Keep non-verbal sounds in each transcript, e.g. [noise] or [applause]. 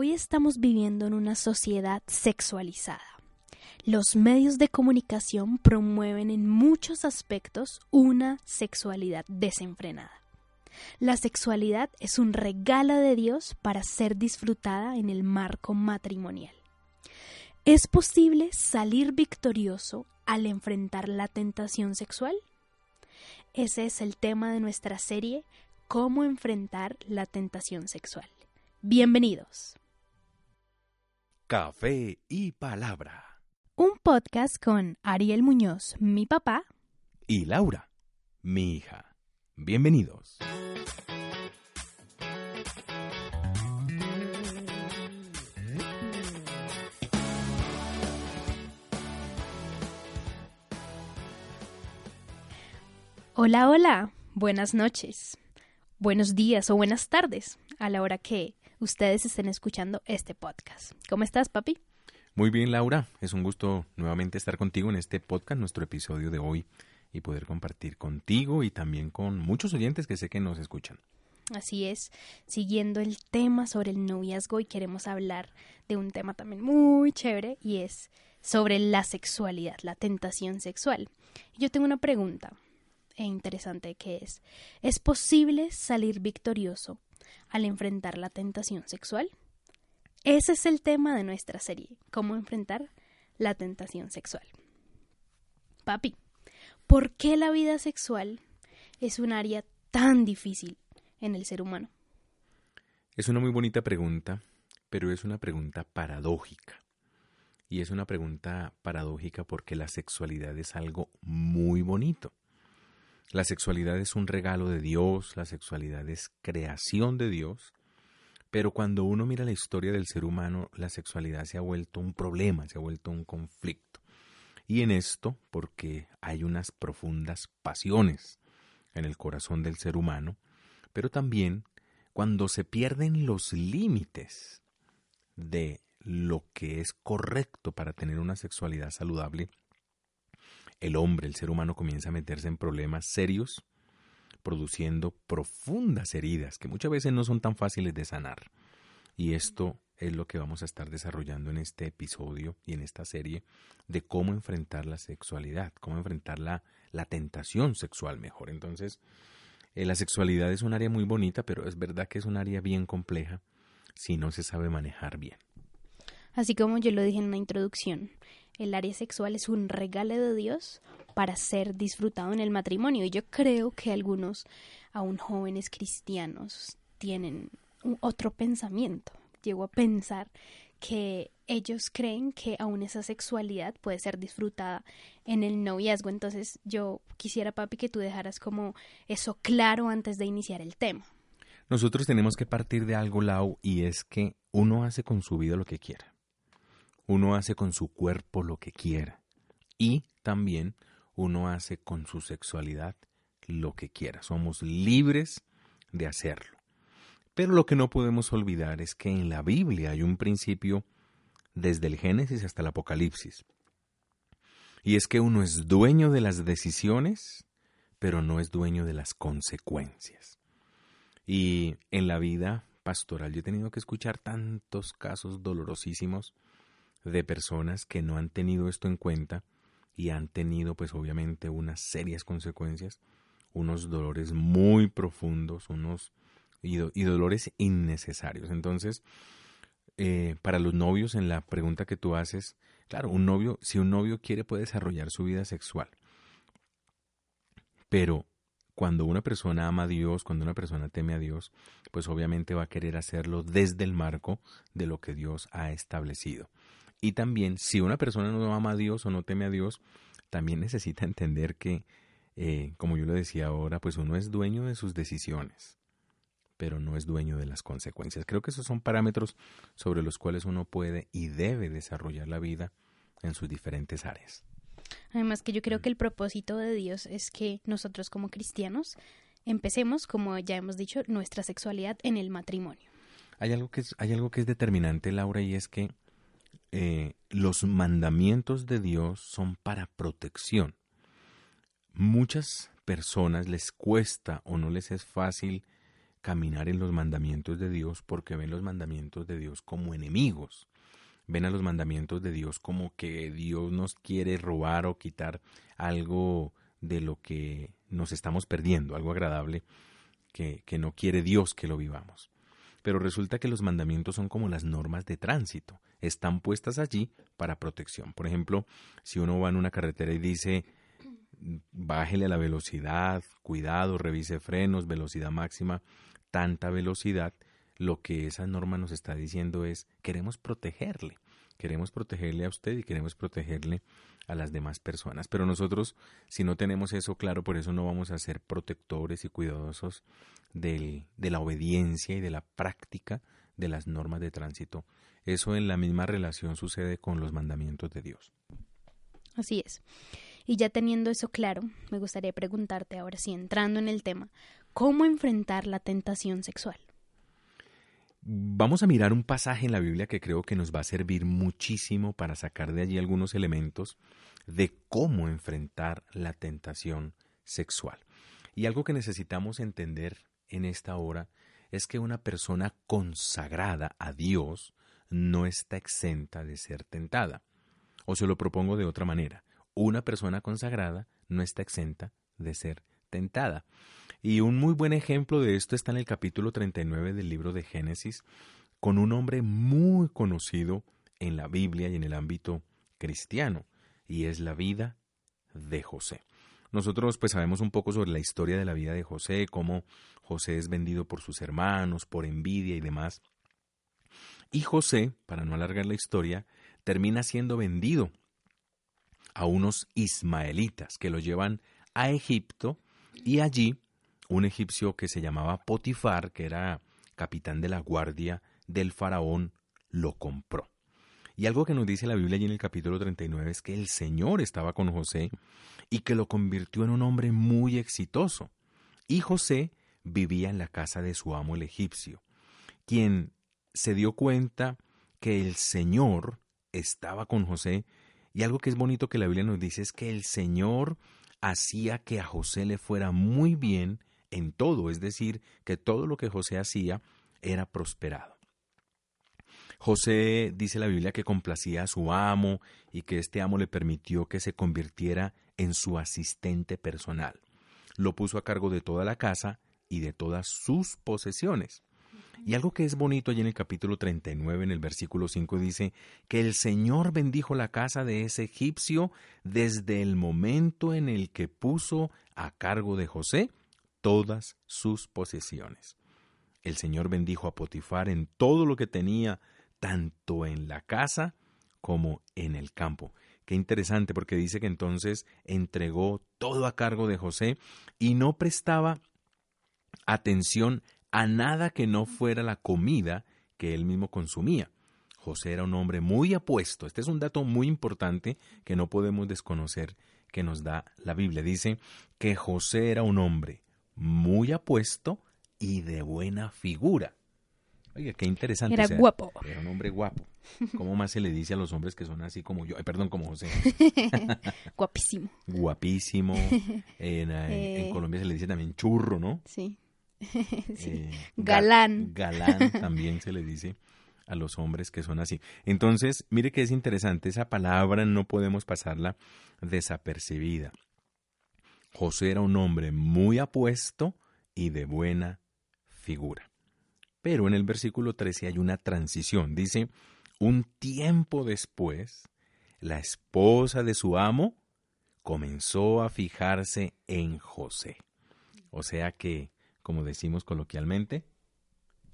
Hoy estamos viviendo en una sociedad sexualizada. Los medios de comunicación promueven en muchos aspectos una sexualidad desenfrenada. La sexualidad es un regalo de Dios para ser disfrutada en el marco matrimonial. ¿Es posible salir victorioso al enfrentar la tentación sexual? Ese es el tema de nuestra serie Cómo enfrentar la tentación sexual. Bienvenidos. Café y palabra. Un podcast con Ariel Muñoz, mi papá, Y Laura, mi hija. Bienvenidos. Hola, hola, buenas noches, buenos días o buenas tardes a la hora que ustedes estén escuchando este podcast. ¿Cómo estás, papi? Muy bien, Laura. Es un gusto nuevamente estar contigo en este podcast, nuestro episodio de hoy, y poder compartir contigo y también con muchos oyentes que sé que nos escuchan. Así es, siguiendo el tema sobre el noviazgo y queremos hablar de un tema también muy chévere y es sobre la sexualidad, la tentación sexual. Yo tengo una pregunta e interesante que es, ¿es posible salir victorioso al enfrentar la tentación sexual? Ese es el tema de nuestra serie, cómo enfrentar la tentación sexual. Papi, ¿por qué la vida sexual es un área tan difícil en el ser humano? Es una muy bonita pregunta, pero es una pregunta paradójica. Y es una pregunta paradójica porque la sexualidad es algo muy bonito. La sexualidad es un regalo de Dios, la sexualidad es creación de Dios, pero cuando uno mira la historia del ser humano, la sexualidad se ha vuelto un problema, se ha vuelto un conflicto. Y en esto, porque hay unas profundas pasiones en el corazón del ser humano, pero también cuando se pierden los límites de lo que es correcto para tener una sexualidad saludable, el hombre, el ser humano comienza a meterse en problemas serios, produciendo profundas heridas que muchas veces no son tan fáciles de sanar. Y esto es lo que vamos a estar desarrollando en este episodio y en esta serie de cómo enfrentar la sexualidad, cómo enfrentar la, la tentación sexual mejor. Entonces, eh, la sexualidad es un área muy bonita, pero es verdad que es un área bien compleja si no se sabe manejar bien. Así como yo lo dije en la introducción, el área sexual es un regalo de Dios para ser disfrutado en el matrimonio. Y yo creo que algunos, aún jóvenes cristianos, tienen otro pensamiento. Llego a pensar que ellos creen que aún esa sexualidad puede ser disfrutada en el noviazgo. Entonces yo quisiera, papi, que tú dejaras como eso claro antes de iniciar el tema. Nosotros tenemos que partir de algo, Lau, y es que uno hace con su vida lo que quiera. Uno hace con su cuerpo lo que quiera. Y también uno hace con su sexualidad lo que quiera. Somos libres de hacerlo. Pero lo que no podemos olvidar es que en la Biblia hay un principio desde el Génesis hasta el Apocalipsis. Y es que uno es dueño de las decisiones, pero no es dueño de las consecuencias. Y en la vida pastoral yo he tenido que escuchar tantos casos dolorosísimos de personas que no han tenido esto en cuenta y han tenido pues obviamente unas serias consecuencias, unos dolores muy profundos, unos y, do, y dolores innecesarios. Entonces, eh, para los novios, en la pregunta que tú haces, claro, un novio, si un novio quiere puede desarrollar su vida sexual, pero cuando una persona ama a Dios, cuando una persona teme a Dios, pues obviamente va a querer hacerlo desde el marco de lo que Dios ha establecido. Y también, si una persona no ama a Dios o no teme a Dios, también necesita entender que, eh, como yo lo decía ahora, pues uno es dueño de sus decisiones, pero no es dueño de las consecuencias. Creo que esos son parámetros sobre los cuales uno puede y debe desarrollar la vida en sus diferentes áreas. Además que yo creo que el propósito de Dios es que nosotros como cristianos empecemos, como ya hemos dicho, nuestra sexualidad en el matrimonio. Hay algo que es, hay algo que es determinante, Laura, y es que eh, los mandamientos de Dios son para protección. Muchas personas les cuesta o no les es fácil caminar en los mandamientos de Dios porque ven los mandamientos de Dios como enemigos. Ven a los mandamientos de Dios como que Dios nos quiere robar o quitar algo de lo que nos estamos perdiendo, algo agradable que, que no quiere Dios que lo vivamos. Pero resulta que los mandamientos son como las normas de tránsito, están puestas allí para protección. Por ejemplo, si uno va en una carretera y dice bájele a la velocidad, cuidado, revise frenos, velocidad máxima, tanta velocidad, lo que esa norma nos está diciendo es queremos protegerle, queremos protegerle a usted y queremos protegerle a las demás personas. Pero nosotros, si no tenemos eso claro, por eso no vamos a ser protectores y cuidadosos del, de la obediencia y de la práctica de las normas de tránsito. Eso en la misma relación sucede con los mandamientos de Dios. Así es. Y ya teniendo eso claro, me gustaría preguntarte ahora sí, entrando en el tema, ¿cómo enfrentar la tentación sexual? Vamos a mirar un pasaje en la Biblia que creo que nos va a servir muchísimo para sacar de allí algunos elementos de cómo enfrentar la tentación sexual. Y algo que necesitamos entender en esta hora es que una persona consagrada a Dios no está exenta de ser tentada. O se lo propongo de otra manera. Una persona consagrada no está exenta de ser tentada. Y un muy buen ejemplo de esto está en el capítulo 39 del libro de Génesis, con un hombre muy conocido en la Biblia y en el ámbito cristiano, y es la vida de José. Nosotros pues sabemos un poco sobre la historia de la vida de José, cómo José es vendido por sus hermanos, por envidia y demás. Y José, para no alargar la historia, termina siendo vendido a unos ismaelitas que lo llevan a Egipto y allí un egipcio que se llamaba Potifar, que era capitán de la guardia del faraón, lo compró. Y algo que nos dice la Biblia allí en el capítulo 39 es que el Señor estaba con José y que lo convirtió en un hombre muy exitoso. Y José vivía en la casa de su amo el egipcio, quien se dio cuenta que el Señor estaba con José y algo que es bonito que la Biblia nos dice es que el Señor hacía que a José le fuera muy bien en todo, es decir, que todo lo que José hacía era prosperado. José dice la Biblia que complacía a su amo y que este amo le permitió que se convirtiera en su asistente personal. Lo puso a cargo de toda la casa y de todas sus posesiones. Y algo que es bonito allí en el capítulo 39, en el versículo 5, dice que el Señor bendijo la casa de ese egipcio desde el momento en el que puso a cargo de José todas sus posesiones. El Señor bendijo a Potifar en todo lo que tenía, tanto en la casa como en el campo. Qué interesante porque dice que entonces entregó todo a cargo de José y no prestaba atención a nada que no fuera la comida que él mismo consumía. José era un hombre muy apuesto. Este es un dato muy importante que no podemos desconocer que nos da la Biblia. Dice que José era un hombre muy apuesto y de buena figura. Oiga, qué interesante. Era guapo. Era un hombre guapo. ¿Cómo más se le dice a los hombres que son así como yo? perdón, como José. [laughs] Guapísimo. Guapísimo. [laughs] En, en eh. Colombia se le dice también churro, ¿no? Sí. [laughs] Eh, galán. galán [laughs] también se le dice a los hombres que son así. Entonces, mire que es interesante, esa palabra no podemos pasarla desapercibida. José era un hombre muy apuesto y de buena figura. Pero en el versículo 13 hay una transición. Dice, un tiempo después, la esposa de su amo comenzó a fijarse en José. O sea que como decimos coloquialmente,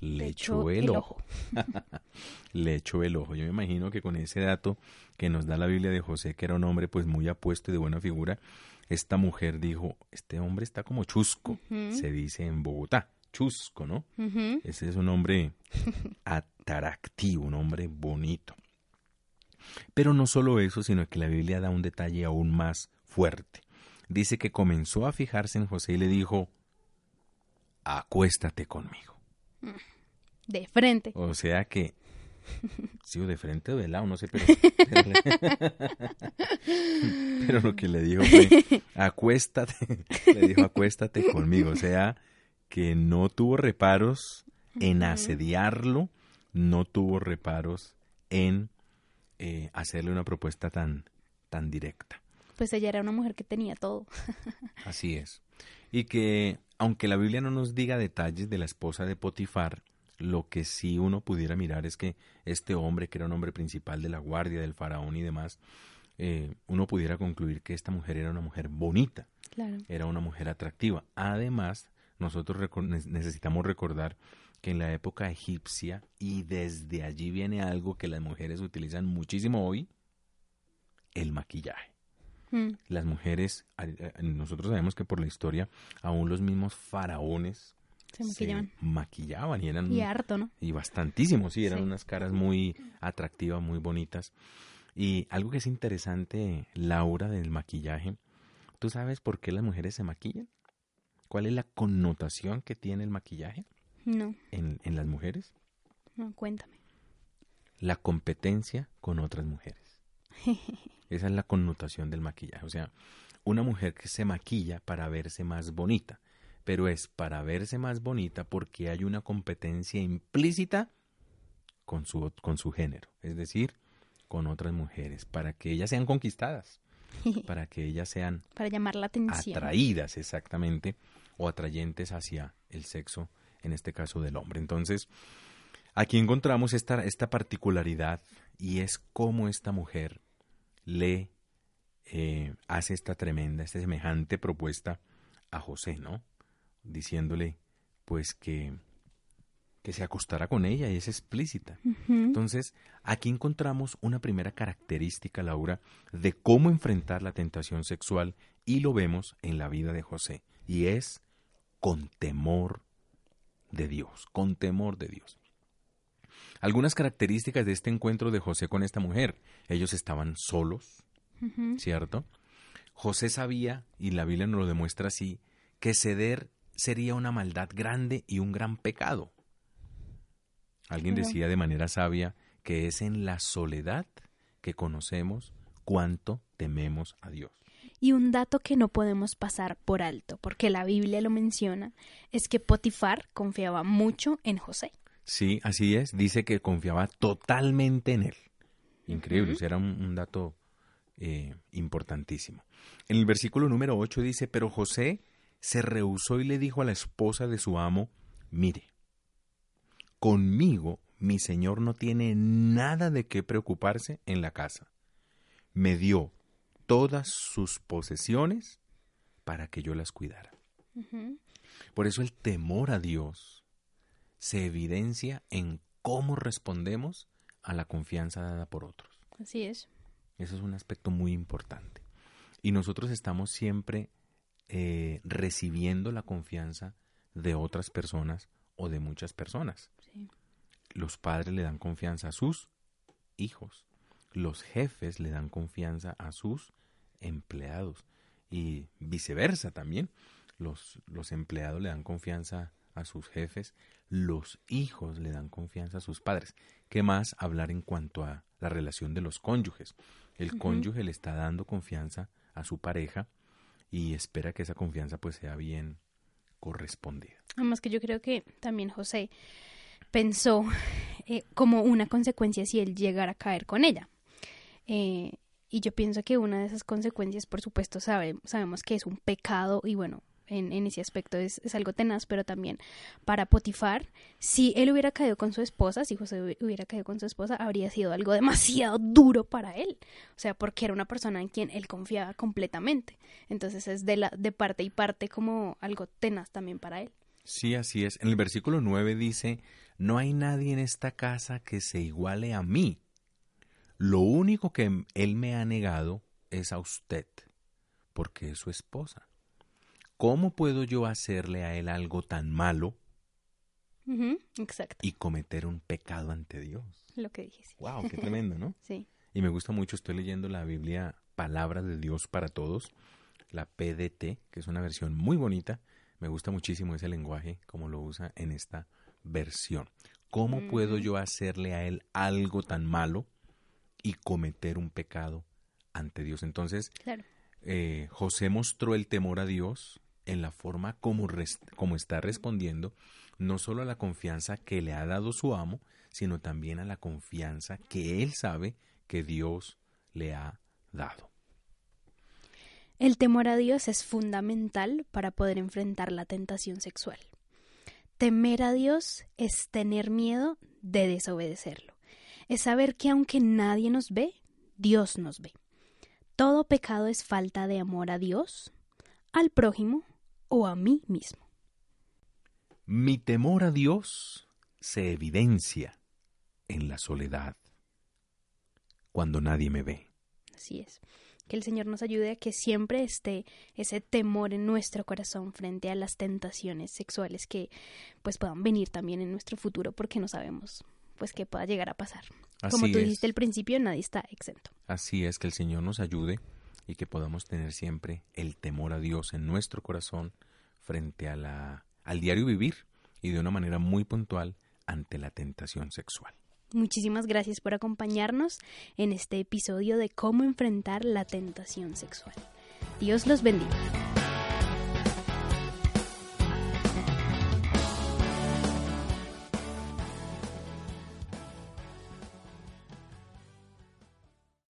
le echó el, ojo. [laughs] le echó el ojo. Yo me imagino que con ese dato que nos da la Biblia de José, que era un hombre pues muy apuesto y de buena figura, esta mujer dijo, este hombre está como chusco, se dice en Bogotá, chusco, ¿no? Ese es un hombre atractivo, un hombre bonito. Pero no solo eso, sino que la Biblia da un detalle aún más fuerte. Dice que comenzó a fijarse en José y le dijo, acuéstate conmigo. De frente. O sea que, [laughs] sí, o de frente o de lado, no sé, pero, [laughs] pero lo que le dijo fue, acuéstate, le dijo, acuéstate conmigo. O sea, que no tuvo reparos en asediarlo, no tuvo reparos en eh, hacerle una propuesta tan, tan directa. Pues ella era una mujer que tenía todo. Así es. Y que, aunque la Biblia no nos diga detalles de la esposa de Potifar, lo que sí uno pudiera mirar es que este hombre, que era un hombre principal de la guardia del faraón y demás, eh, uno pudiera concluir que esta mujer era una mujer bonita, Claro. era una mujer atractiva. Además, nosotros reco- necesitamos recordar que en la época egipcia, y desde allí viene algo que las mujeres utilizan muchísimo hoy, el maquillaje Mm, las mujeres, a- nosotros sabemos que por la historia, aún los mismos faraones Se maquillaban. maquillaban y eran Y harto, ¿no? y bastantísimo, sí, eran Sí. unas caras muy atractivas, muy bonitas. Y algo que es interesante, Laura, del maquillaje, ¿tú sabes por qué las mujeres se maquillan? ¿Cuál es la connotación que tiene el maquillaje No, en, en las mujeres? no, cuéntame. La competencia con otras mujeres. [laughs] Esa es la connotación del maquillaje. O sea, una mujer que se maquilla para verse más bonita, pero es para verse más bonita porque hay una competencia implícita con su, con su género, es decir, con otras mujeres, para que ellas sean conquistadas, [laughs] para que ellas sean Para llamar la atención. atraídas exactamente o atrayentes hacia el sexo, en este caso del hombre. Entonces, aquí encontramos esta, esta particularidad y es cómo esta mujer le eh, hace esta tremenda, esta semejante propuesta a José, ¿no? Diciéndole, pues que, que se acostara con ella y es explícita. Entonces, aquí encontramos una primera característica, Laura, de cómo enfrentar la tentación sexual y lo vemos en la vida de José, y es con temor de Dios, con temor de Dios. Algunas características de este encuentro de José con esta mujer. Ellos estaban solos. ¿cierto? José sabía, y la Biblia nos lo demuestra así, que ceder sería una maldad grande y un gran pecado. Alguien decía de manera sabia que es en la soledad que conocemos cuánto tememos a Dios. Y un dato que no podemos pasar por alto, porque la Biblia lo menciona, es que Potifar confiaba mucho en José. Sí, así es. Dice que confiaba totalmente en él. Increíble, o sea, era un, un dato eh, importantísimo. En el versículo número 8 dice, pero José se rehusó y le dijo a la esposa de su amo, mire, conmigo mi señor no tiene nada de qué preocuparse en la casa. Me dio todas sus posesiones para que yo las cuidara. Por eso el temor a Dios se evidencia en cómo respondemos a la confianza dada por otros. Así es. Eso es un aspecto muy importante. Y nosotros estamos siempre eh, recibiendo la confianza de otras personas o de muchas personas. Sí. Los padres le dan confianza a sus hijos. Los jefes le dan confianza a sus empleados. Y viceversa también. Los, los empleados le dan confianza a sus jefes. Los hijos le dan confianza a sus padres. ¿Qué más hablar en cuanto a la relación de los cónyuges? El cónyuge le está dando confianza a su pareja y espera que esa confianza pues sea bien correspondida. Además que yo creo que también José pensó eh, como una consecuencia si él llegara a caer con ella. Eh, y yo pienso que una de esas consecuencias, por supuesto, sabe- sabemos que es un pecado y bueno, en, ese aspecto es, algo tenaz, pero también para Potifar, si él hubiera caído con su esposa, si José hubi- hubiera caído con su esposa, habría sido algo demasiado duro para él. O sea, porque era una persona en quien él confiaba completamente. Entonces es de, la, de parte y parte como algo tenaz también para él. Sí, así es. En el versículo 9 dice, no hay nadie en esta casa que se iguale a mí. Lo único que él me ha negado es a usted, porque es su esposa. ¿Cómo puedo yo hacerle a él algo tan malo Exacto. y cometer un pecado ante Dios. Lo que dije. sí. Wow, qué tremendo, ¿no? [laughs] Sí. Y me gusta mucho, estoy leyendo la Biblia Palabra de Dios para Todos, la PDT, que es una versión muy bonita. Me gusta muchísimo ese lenguaje, como lo usa en esta versión. ¿Cómo puedo Ujú. yo hacerle a él algo tan malo y cometer un pecado ante Dios? Entonces, Claro. eh, José mostró el temor a Dios en la forma como, está respondiendo, no solo a la confianza que le ha dado su amo, sino también a la confianza que él sabe que Dios le ha dado. El temor a Dios es fundamental para poder enfrentar la tentación sexual. Temer a Dios es tener miedo de desobedecerlo. Es saber que aunque nadie nos ve, Dios nos ve. Todo pecado es falta de amor a Dios, al prójimo o a mí mismo. Mi temor a Dios se evidencia en la soledad, cuando nadie me ve. Así es. Que el Señor nos ayude a que siempre esté ese temor en nuestro corazón frente a las tentaciones sexuales que pues puedan venir también en nuestro futuro porque no sabemos pues qué pueda llegar a pasar. Como tú es. dijiste al principio, nadie está exento. Así es que el Señor nos ayude y que podamos tener siempre el temor a Dios en nuestro corazón frente a la, al diario vivir y de una manera muy puntual ante la tentación sexual. Muchísimas gracias por acompañarnos en este episodio de cómo enfrentar la tentación sexual. Dios los bendiga.